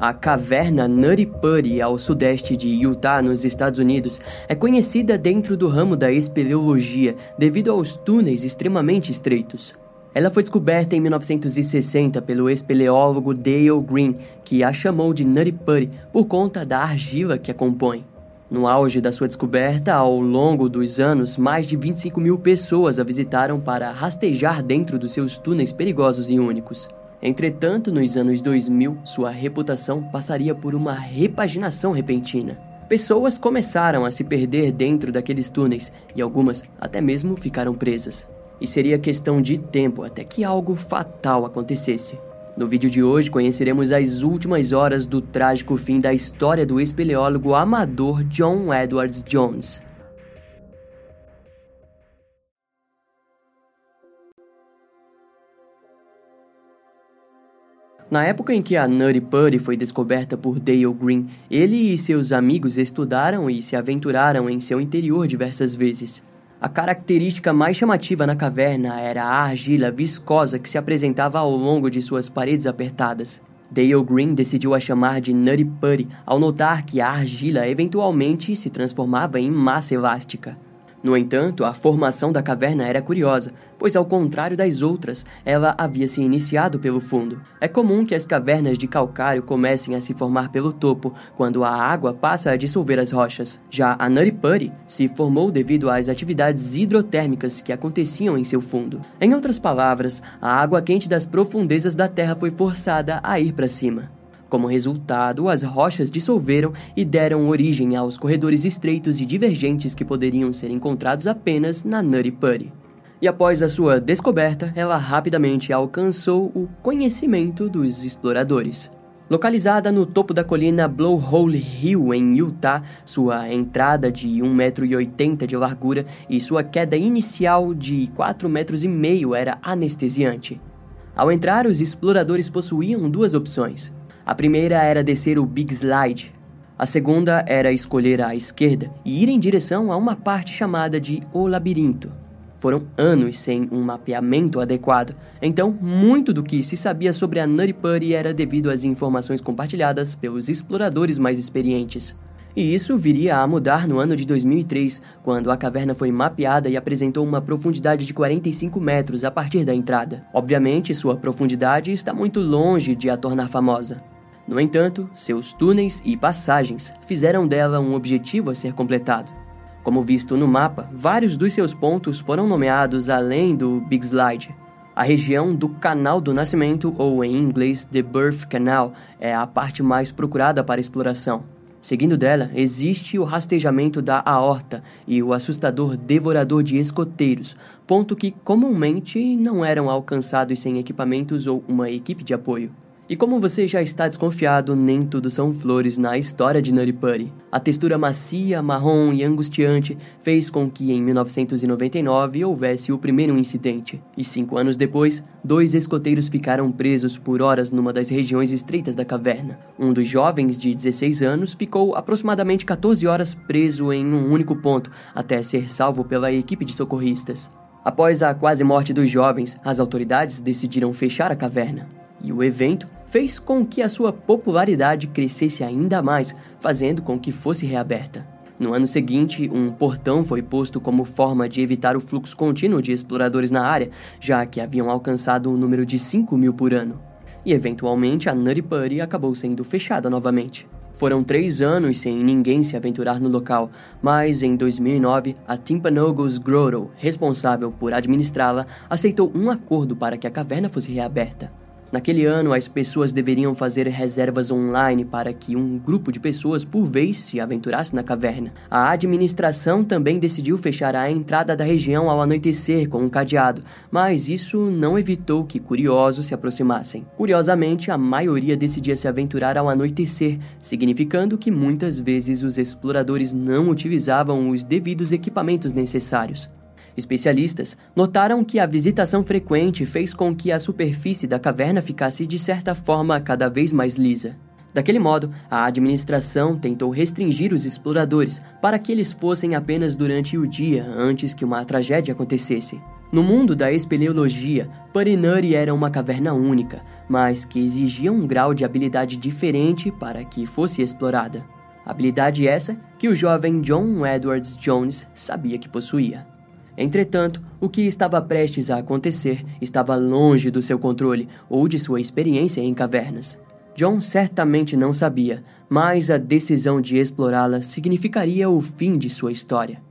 A caverna Putty, ao sudeste de Utah, nos Estados Unidos, é conhecida dentro do ramo da espeleologia devido aos túneis extremamente estreitos. Ela foi descoberta em 1960 pelo espeleólogo Dale Green, que a chamou de Putty por conta da argila que a compõe. No auge da sua descoberta, ao longo dos anos, mais de 25 mil pessoas a visitaram para rastejar dentro dos seus túneis perigosos e únicos. Entretanto, nos anos 2000, sua reputação passaria por uma repaginação repentina. Pessoas começaram a se perder dentro daqueles túneis e algumas até mesmo ficaram presas. E seria questão de tempo até que algo fatal acontecesse. No vídeo de hoje conheceremos as últimas horas do trágico fim da história do espeleólogo amador John Edwards Jones. Na época em que a Nutty Putty foi descoberta por Dale Green, ele e seus amigos estudaram e se aventuraram em seu interior diversas vezes. A característica mais chamativa na caverna era a argila viscosa que se apresentava ao longo de suas paredes apertadas. Dale Green decidiu a chamar de Nutty Putty ao notar que a argila eventualmente se transformava em massa elástica. No entanto, a formação da caverna era curiosa, pois, ao contrário das outras, ela havia se iniciado pelo fundo. É comum que as cavernas de calcário comecem a se formar pelo topo, quando a água passa a dissolver as rochas. Já a Putty se formou devido às atividades hidrotérmicas que aconteciam em seu fundo. Em outras palavras, a água quente das profundezas da Terra foi forçada a ir para cima. Como resultado, as rochas dissolveram e deram origem aos corredores estreitos e divergentes que poderiam ser encontrados apenas na Nutty Putty. E após a sua descoberta, ela rapidamente alcançou o conhecimento dos exploradores. Localizada no topo da colina Blowhole Hill, em Utah, sua entrada de 1,80m de largura e sua queda inicial de 4,5 metros era anestesiante. Ao entrar, os exploradores possuíam duas opções: a primeira era descer o Big Slide. A segunda era escolher a esquerda e ir em direção a uma parte chamada de O Labirinto. Foram anos sem um mapeamento adequado, então muito do que se sabia sobre a Nutty Putty era devido às informações compartilhadas pelos exploradores mais experientes. E isso viria a mudar no ano de 2003, quando a caverna foi mapeada e apresentou uma profundidade de 45 metros a partir da entrada. Obviamente, sua profundidade está muito longe de a tornar famosa. No entanto, seus túneis e passagens fizeram dela um objetivo a ser completado. Como visto no mapa, vários dos seus pontos foram nomeados além do Big Slide. A região do Canal do Nascimento, ou em inglês The Birth Canal, é a parte mais procurada para exploração. Seguindo dela, existe o rastejamento da aorta e o assustador devorador de escoteiros, ponto que comumente não eram alcançados sem equipamentos ou uma equipe de apoio. E como você já está desconfiado, nem tudo são flores na história de Nutty Putty. A textura macia, marrom e angustiante fez com que em 1999 houvesse o primeiro incidente. E cinco anos depois, dois escoteiros ficaram presos por horas numa das regiões estreitas da caverna. Um dos jovens, de 16 anos, ficou aproximadamente 14 horas preso em um único ponto, até ser salvo pela equipe de socorristas. Após a quase morte dos jovens, as autoridades decidiram fechar a caverna. E o evento fez com que a sua popularidade crescesse ainda mais, fazendo com que fosse reaberta. No ano seguinte, um portão foi posto como forma de evitar o fluxo contínuo de exploradores na área, já que haviam alcançado um número de 5 mil por ano. E eventualmente a Nutty Putty acabou sendo fechada novamente. Foram três anos sem ninguém se aventurar no local, mas em 2009, a Timpanogos Grotto, responsável por administrá-la, aceitou um acordo para que a caverna fosse reaberta. Naquele ano, as pessoas deveriam fazer reservas online para que um grupo de pessoas por vez se aventurasse na caverna. A administração também decidiu fechar a entrada da região ao anoitecer com um cadeado, mas isso não evitou que curiosos se aproximassem. Curiosamente, a maioria decidia se aventurar ao anoitecer, significando que muitas vezes os exploradores não utilizavam os devidos equipamentos necessários. Especialistas notaram que a visitação frequente fez com que a superfície da caverna ficasse de certa forma cada vez mais lisa. Daquele modo, a administração tentou restringir os exploradores para que eles fossem apenas durante o dia antes que uma tragédia acontecesse. No mundo da espeleologia, Parinuri era uma caverna única, mas que exigia um grau de habilidade diferente para que fosse explorada. Habilidade essa que o jovem John Edwards Jones sabia que possuía. Entretanto, o que estava prestes a acontecer estava longe do seu controle ou de sua experiência em cavernas. John certamente não sabia, mas a decisão de explorá-la significaria o fim de sua história.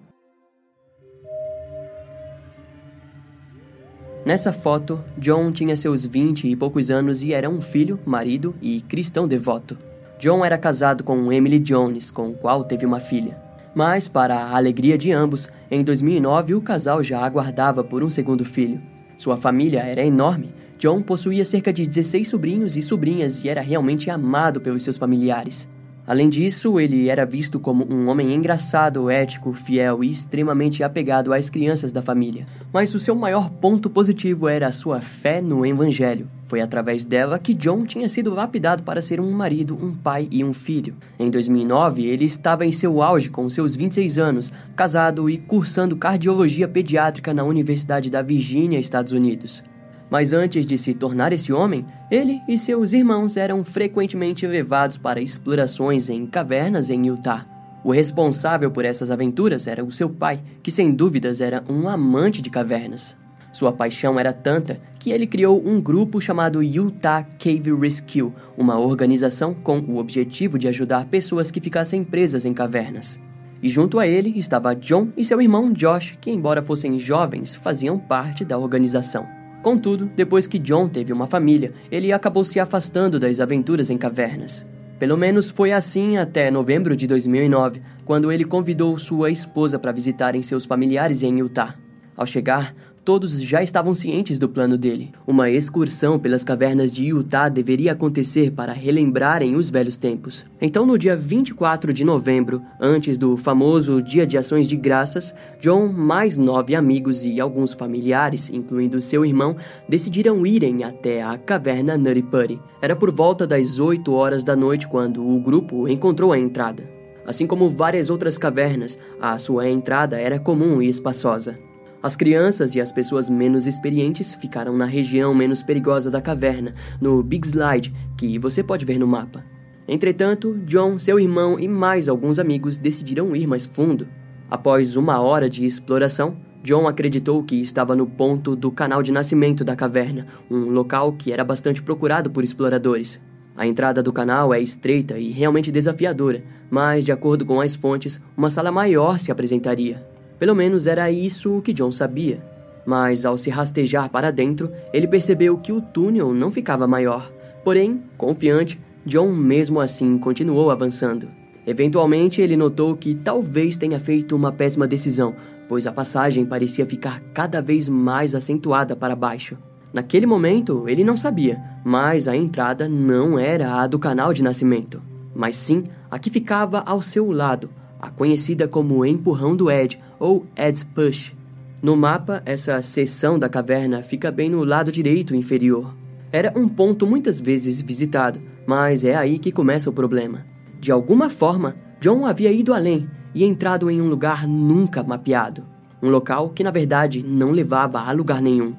Nessa foto, John tinha seus vinte e poucos anos e era um filho, marido e cristão devoto. John era casado com Emily Jones, com o qual teve uma filha. Mas, para a alegria de ambos, em 2009 o casal já aguardava por um segundo filho. Sua família era enorme. John possuía cerca de 16 sobrinhos e sobrinhas e era realmente amado pelos seus familiares. Além disso, ele era visto como um homem engraçado, ético, fiel e extremamente apegado às crianças da família. Mas o seu maior ponto positivo era a sua fé no Evangelho. Foi através dela que John tinha sido lapidado para ser um marido, um pai e um filho. Em 2009, ele estava em seu auge com seus 26 anos, casado e cursando cardiologia pediátrica na Universidade da Virgínia, Estados Unidos. Mas antes de se tornar esse homem, ele e seus irmãos eram frequentemente levados para explorações em cavernas em Utah. O responsável por essas aventuras era o seu pai, que sem dúvidas era um amante de cavernas. Sua paixão era tanta que ele criou um grupo chamado Utah Cave Rescue, uma organização com o objetivo de ajudar pessoas que ficassem presas em cavernas. E junto a ele estava John e seu irmão Josh, que, embora fossem jovens, faziam parte da organização. Contudo, depois que John teve uma família, ele acabou se afastando das aventuras em cavernas. Pelo menos foi assim até novembro de 2009, quando ele convidou sua esposa para visitarem seus familiares em Utah. Ao chegar, Todos já estavam cientes do plano dele. Uma excursão pelas cavernas de Utah deveria acontecer para relembrarem os velhos tempos. Então, no dia 24 de novembro, antes do famoso Dia de Ações de Graças, John, mais nove amigos e alguns familiares, incluindo seu irmão, decidiram irem até a caverna Nutty Putty. Era por volta das 8 horas da noite quando o grupo encontrou a entrada. Assim como várias outras cavernas, a sua entrada era comum e espaçosa. As crianças e as pessoas menos experientes ficaram na região menos perigosa da caverna, no Big Slide, que você pode ver no mapa. Entretanto, John, seu irmão e mais alguns amigos decidiram ir mais fundo. Após uma hora de exploração, John acreditou que estava no ponto do canal de nascimento da caverna, um local que era bastante procurado por exploradores. A entrada do canal é estreita e realmente desafiadora, mas, de acordo com as fontes, uma sala maior se apresentaria. Pelo menos era isso o que John sabia. Mas ao se rastejar para dentro, ele percebeu que o túnel não ficava maior. Porém, confiante, John mesmo assim continuou avançando. Eventualmente, ele notou que talvez tenha feito uma péssima decisão, pois a passagem parecia ficar cada vez mais acentuada para baixo. Naquele momento, ele não sabia, mas a entrada não era a do canal de nascimento, mas sim a que ficava ao seu lado, a conhecida como Empurrão do Ed ou Ed's Push. No mapa, essa seção da caverna fica bem no lado direito inferior. Era um ponto muitas vezes visitado, mas é aí que começa o problema. De alguma forma, John havia ido além e entrado em um lugar nunca mapeado. Um local que na verdade não levava a lugar nenhum.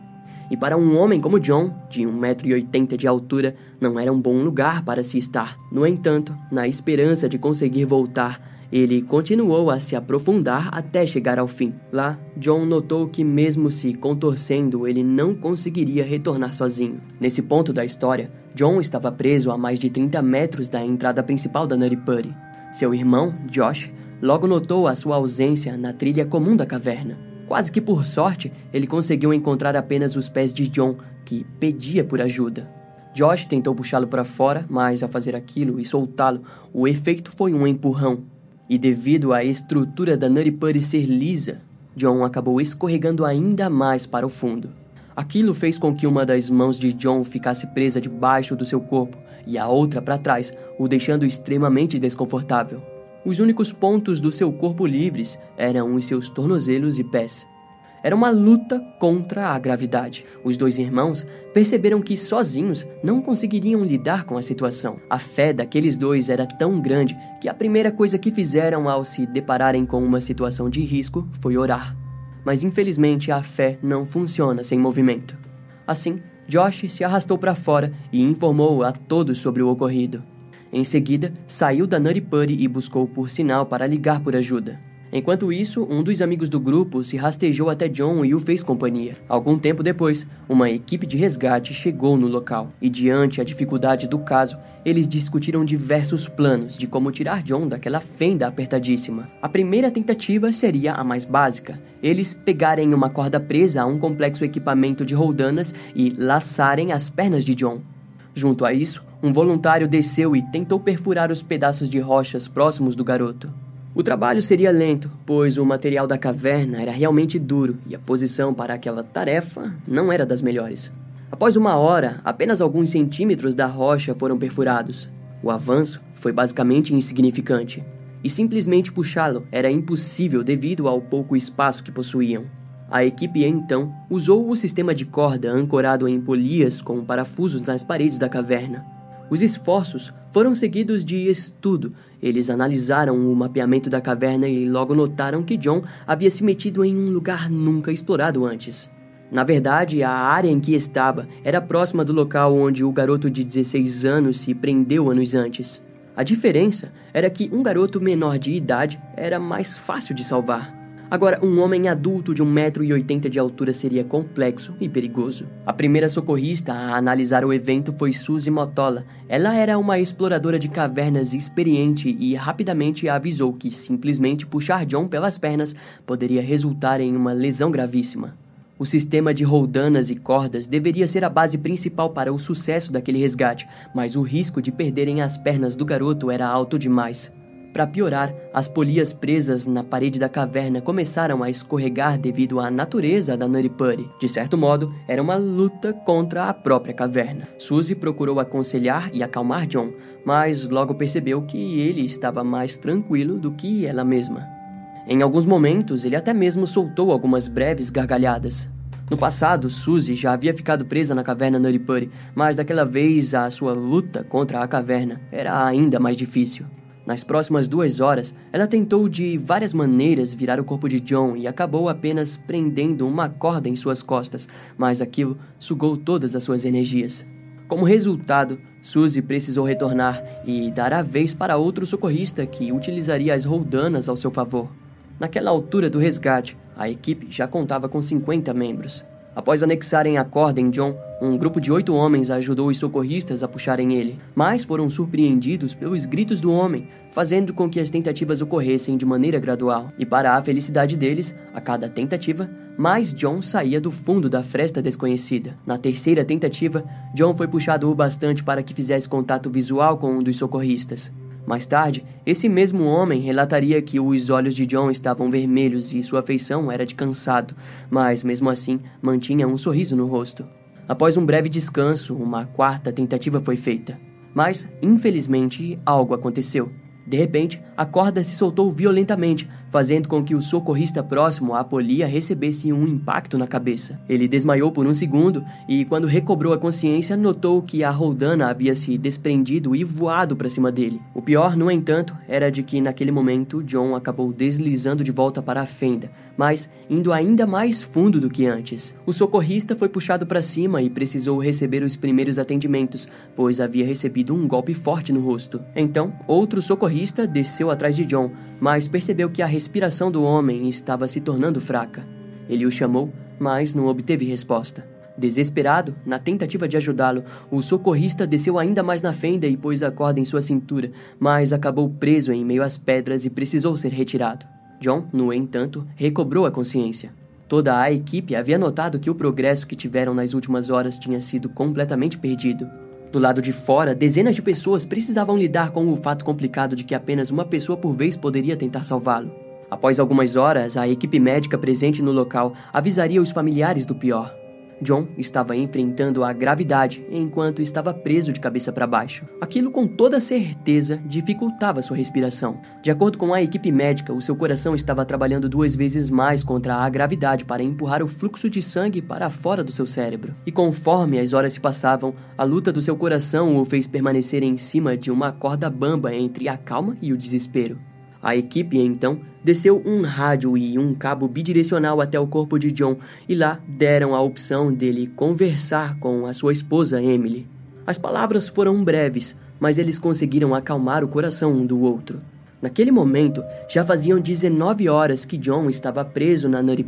E para um homem como John, de 1,80m de altura, não era um bom lugar para se estar. No entanto, na esperança de conseguir voltar, ele continuou a se aprofundar até chegar ao fim. Lá, John notou que, mesmo se contorcendo, ele não conseguiria retornar sozinho. Nesse ponto da história, John estava preso a mais de 30 metros da entrada principal da Nutty Putty. Seu irmão, Josh, logo notou a sua ausência na trilha comum da caverna. Quase que por sorte, ele conseguiu encontrar apenas os pés de John, que pedia por ajuda. Josh tentou puxá-lo para fora, mas ao fazer aquilo e soltá-lo, o efeito foi um empurrão e devido à estrutura da Putty ser lisa, John acabou escorregando ainda mais para o fundo. Aquilo fez com que uma das mãos de John ficasse presa debaixo do seu corpo e a outra para trás, o deixando extremamente desconfortável. Os únicos pontos do seu corpo livres eram os seus tornozelos e pés. Era uma luta contra a gravidade. Os dois irmãos perceberam que sozinhos não conseguiriam lidar com a situação. A fé daqueles dois era tão grande que a primeira coisa que fizeram ao se depararem com uma situação de risco foi orar. mas infelizmente a fé não funciona sem movimento. Assim, Josh se arrastou para fora e informou a todos sobre o ocorrido. Em seguida, saiu da Putty e buscou por sinal para ligar por ajuda. Enquanto isso, um dos amigos do grupo se rastejou até John e o fez companhia. Algum tempo depois, uma equipe de resgate chegou no local e, diante a dificuldade do caso, eles discutiram diversos planos de como tirar John daquela fenda apertadíssima. A primeira tentativa seria a mais básica: eles pegarem uma corda presa a um complexo equipamento de roldanas e laçarem as pernas de John. Junto a isso, um voluntário desceu e tentou perfurar os pedaços de rochas próximos do garoto. O trabalho seria lento, pois o material da caverna era realmente duro e a posição para aquela tarefa não era das melhores. Após uma hora, apenas alguns centímetros da rocha foram perfurados. O avanço foi basicamente insignificante, e simplesmente puxá-lo era impossível devido ao pouco espaço que possuíam. A equipe então usou o sistema de corda ancorado em polias com parafusos nas paredes da caverna. Os esforços foram seguidos de estudo. Eles analisaram o mapeamento da caverna e logo notaram que John havia se metido em um lugar nunca explorado antes. Na verdade, a área em que estava era próxima do local onde o garoto de 16 anos se prendeu anos antes. A diferença era que um garoto menor de idade era mais fácil de salvar. Agora, um homem adulto de 1,80m de altura seria complexo e perigoso. A primeira socorrista a analisar o evento foi Suzy Motola. Ela era uma exploradora de cavernas experiente e rapidamente avisou que simplesmente puxar John pelas pernas poderia resultar em uma lesão gravíssima. O sistema de roldanas e cordas deveria ser a base principal para o sucesso daquele resgate, mas o risco de perderem as pernas do garoto era alto demais. Para piorar, as polias presas na parede da caverna começaram a escorregar devido à natureza da Putty. De certo modo, era uma luta contra a própria caverna. Suzy procurou aconselhar e acalmar John, mas logo percebeu que ele estava mais tranquilo do que ela mesma. Em alguns momentos, ele até mesmo soltou algumas breves gargalhadas. No passado, Suzy já havia ficado presa na caverna Putty, mas daquela vez a sua luta contra a caverna era ainda mais difícil. Nas próximas duas horas, ela tentou de várias maneiras virar o corpo de John e acabou apenas prendendo uma corda em suas costas, mas aquilo sugou todas as suas energias. Como resultado, Suzy precisou retornar e dar a vez para outro socorrista que utilizaria as roldanas ao seu favor. Naquela altura do resgate, a equipe já contava com 50 membros. Após anexarem a corda em John, um grupo de oito homens ajudou os socorristas a puxarem ele, mas foram surpreendidos pelos gritos do homem, fazendo com que as tentativas ocorressem de maneira gradual. E para a felicidade deles, a cada tentativa, mais John saía do fundo da fresta desconhecida. Na terceira tentativa, John foi puxado o bastante para que fizesse contato visual com um dos socorristas. Mais tarde, esse mesmo homem relataria que os olhos de John estavam vermelhos e sua feição era de cansado, mas mesmo assim mantinha um sorriso no rosto. Após um breve descanso, uma quarta tentativa foi feita. Mas, infelizmente, algo aconteceu. De repente, a corda se soltou violentamente, fazendo com que o socorrista próximo à polia recebesse um impacto na cabeça. Ele desmaiou por um segundo e, quando recobrou a consciência, notou que a roldana havia se desprendido e voado para cima dele. O pior, no entanto, era de que naquele momento John acabou deslizando de volta para a fenda, mas indo ainda mais fundo do que antes. O socorrista foi puxado para cima e precisou receber os primeiros atendimentos, pois havia recebido um golpe forte no rosto. Então, outro socorrista desceu atrás de John, mas percebeu que a respiração do homem estava se tornando fraca. Ele o chamou, mas não obteve resposta. Desesperado, na tentativa de ajudá-lo, o socorrista desceu ainda mais na fenda e pôs a corda em sua cintura, mas acabou preso em meio às pedras e precisou ser retirado. John, no entanto, recobrou a consciência. Toda a equipe havia notado que o progresso que tiveram nas últimas horas tinha sido completamente perdido. Do lado de fora, dezenas de pessoas precisavam lidar com o fato complicado de que apenas uma pessoa por vez poderia tentar salvá-lo. Após algumas horas, a equipe médica presente no local avisaria os familiares do pior. John estava enfrentando a gravidade enquanto estava preso de cabeça para baixo. Aquilo com toda certeza dificultava sua respiração. De acordo com a equipe médica, o seu coração estava trabalhando duas vezes mais contra a gravidade para empurrar o fluxo de sangue para fora do seu cérebro. E conforme as horas se passavam, a luta do seu coração o fez permanecer em cima de uma corda bamba entre a calma e o desespero. A equipe, então, desceu um rádio e um cabo bidirecional até o corpo de John e lá deram a opção dele conversar com a sua esposa Emily. As palavras foram breves, mas eles conseguiram acalmar o coração um do outro. Naquele momento, já faziam 19 horas que John estava preso na Nutty.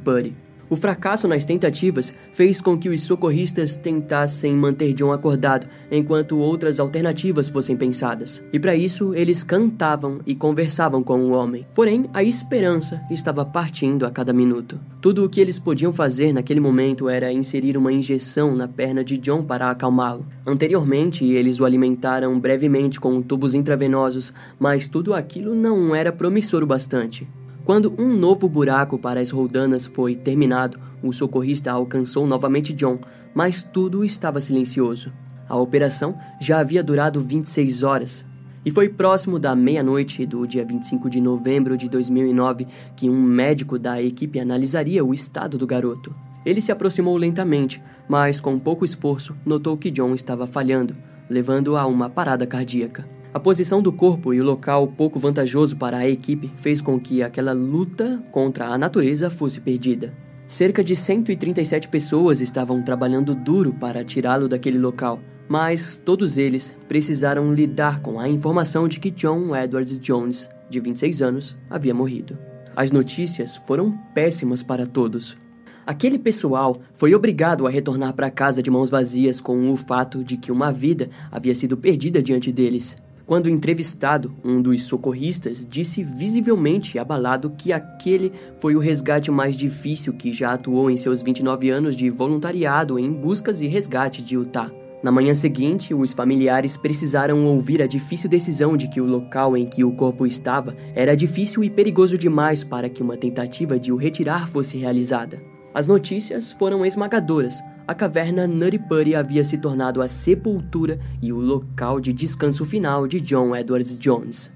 O fracasso nas tentativas fez com que os socorristas tentassem manter John acordado enquanto outras alternativas fossem pensadas. E para isso, eles cantavam e conversavam com o homem. Porém, a esperança estava partindo a cada minuto. Tudo o que eles podiam fazer naquele momento era inserir uma injeção na perna de John para acalmá-lo. Anteriormente, eles o alimentaram brevemente com tubos intravenosos, mas tudo aquilo não era promissor o bastante. Quando um novo buraco para as roldanas foi terminado, o socorrista alcançou novamente John, mas tudo estava silencioso. A operação já havia durado 26 horas. E foi próximo da meia-noite do dia 25 de novembro de 2009 que um médico da equipe analisaria o estado do garoto. Ele se aproximou lentamente, mas com pouco esforço notou que John estava falhando, levando a uma parada cardíaca. A posição do corpo e o local pouco vantajoso para a equipe fez com que aquela luta contra a natureza fosse perdida. Cerca de 137 pessoas estavam trabalhando duro para tirá-lo daquele local, mas todos eles precisaram lidar com a informação de que John Edwards Jones, de 26 anos, havia morrido. As notícias foram péssimas para todos. Aquele pessoal foi obrigado a retornar para casa de mãos vazias com o fato de que uma vida havia sido perdida diante deles. Quando entrevistado, um dos socorristas disse visivelmente abalado que aquele foi o resgate mais difícil que já atuou em seus 29 anos de voluntariado em buscas e resgate de Utah. Na manhã seguinte, os familiares precisaram ouvir a difícil decisão de que o local em que o corpo estava era difícil e perigoso demais para que uma tentativa de o retirar fosse realizada. As notícias foram esmagadoras. A caverna Nutty havia se tornado a sepultura e o local de descanso final de John Edwards Jones.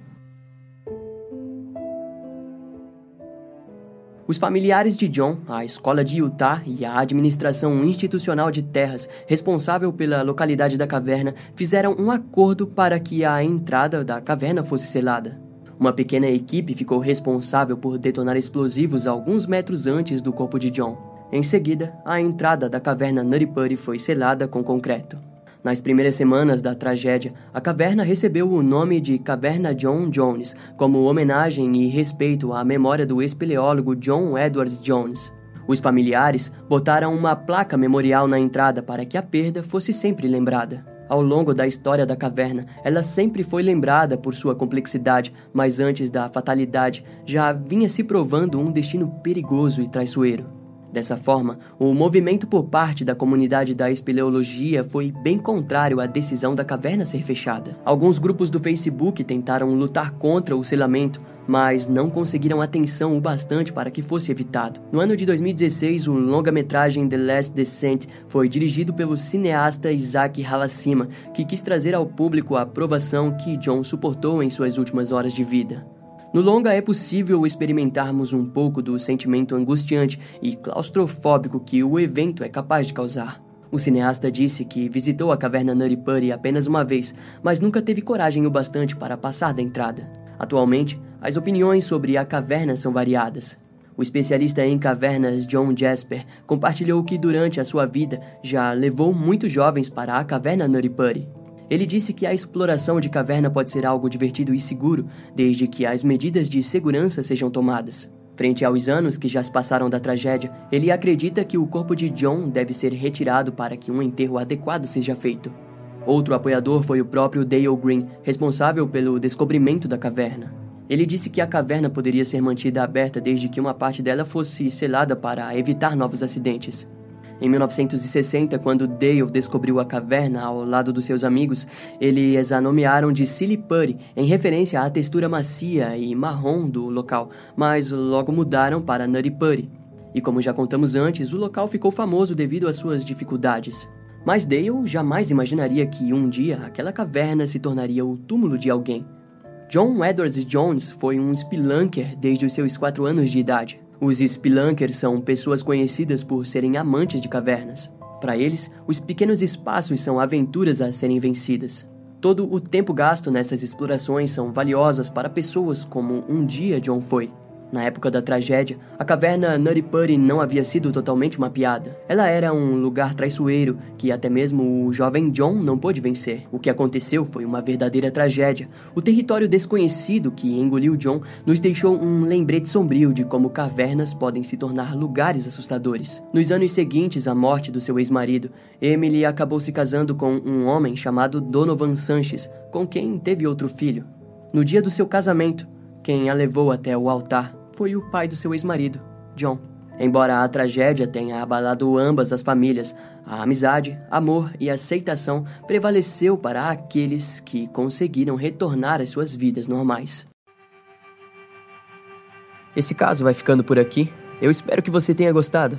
Os familiares de John, a escola de Utah e a administração institucional de terras responsável pela localidade da caverna fizeram um acordo para que a entrada da caverna fosse selada. Uma pequena equipe ficou responsável por detonar explosivos alguns metros antes do corpo de John. Em seguida, a entrada da caverna Putty foi selada com concreto. Nas primeiras semanas da tragédia, a caverna recebeu o nome de Caverna John Jones, como homenagem e respeito à memória do espeleólogo John Edwards Jones. Os familiares botaram uma placa memorial na entrada para que a perda fosse sempre lembrada. Ao longo da história da caverna, ela sempre foi lembrada por sua complexidade, mas antes da fatalidade já vinha se provando um destino perigoso e traiçoeiro. Dessa forma, o movimento por parte da comunidade da espeleologia foi bem contrário à decisão da caverna ser fechada. Alguns grupos do Facebook tentaram lutar contra o selamento, mas não conseguiram atenção o bastante para que fosse evitado. No ano de 2016, o longa-metragem The Last Descent foi dirigido pelo cineasta Isaac Halacima, que quis trazer ao público a aprovação que John suportou em suas últimas horas de vida. No longa é possível experimentarmos um pouco do sentimento angustiante e claustrofóbico que o evento é capaz de causar. O cineasta disse que visitou a caverna Putty apenas uma vez, mas nunca teve coragem o bastante para passar da entrada. Atualmente, as opiniões sobre a caverna são variadas. O especialista em cavernas John Jasper compartilhou que durante a sua vida já levou muitos jovens para a caverna Putty. Ele disse que a exploração de caverna pode ser algo divertido e seguro, desde que as medidas de segurança sejam tomadas. Frente aos anos que já se passaram da tragédia, ele acredita que o corpo de John deve ser retirado para que um enterro adequado seja feito. Outro apoiador foi o próprio Dale Green, responsável pelo descobrimento da caverna. Ele disse que a caverna poderia ser mantida aberta desde que uma parte dela fosse selada para evitar novos acidentes. Em 1960, quando Dale descobriu a caverna ao lado dos seus amigos, eles a nomearam de Silly Putty, em referência à textura macia e marrom do local, mas logo mudaram para Putty. E como já contamos antes, o local ficou famoso devido às suas dificuldades. Mas Dale jamais imaginaria que um dia aquela caverna se tornaria o túmulo de alguém. John Edwards Jones foi um spelunker desde os seus 4 anos de idade. Os spelunkers são pessoas conhecidas por serem amantes de cavernas. Para eles, os pequenos espaços são aventuras a serem vencidas. Todo o tempo gasto nessas explorações são valiosas para pessoas como um dia John foi. Na época da tragédia, a caverna Nutty não havia sido totalmente mapeada. Ela era um lugar traiçoeiro que até mesmo o jovem John não pôde vencer. O que aconteceu foi uma verdadeira tragédia. O território desconhecido que engoliu John nos deixou um lembrete sombrio de como cavernas podem se tornar lugares assustadores. Nos anos seguintes à morte do seu ex-marido, Emily acabou se casando com um homem chamado Donovan Sanches, com quem teve outro filho. No dia do seu casamento, quem a levou até o altar foi o pai do seu ex-marido, John. Embora a tragédia tenha abalado ambas as famílias, a amizade, amor e aceitação prevaleceu para aqueles que conseguiram retornar às suas vidas normais. Esse caso vai ficando por aqui. Eu espero que você tenha gostado.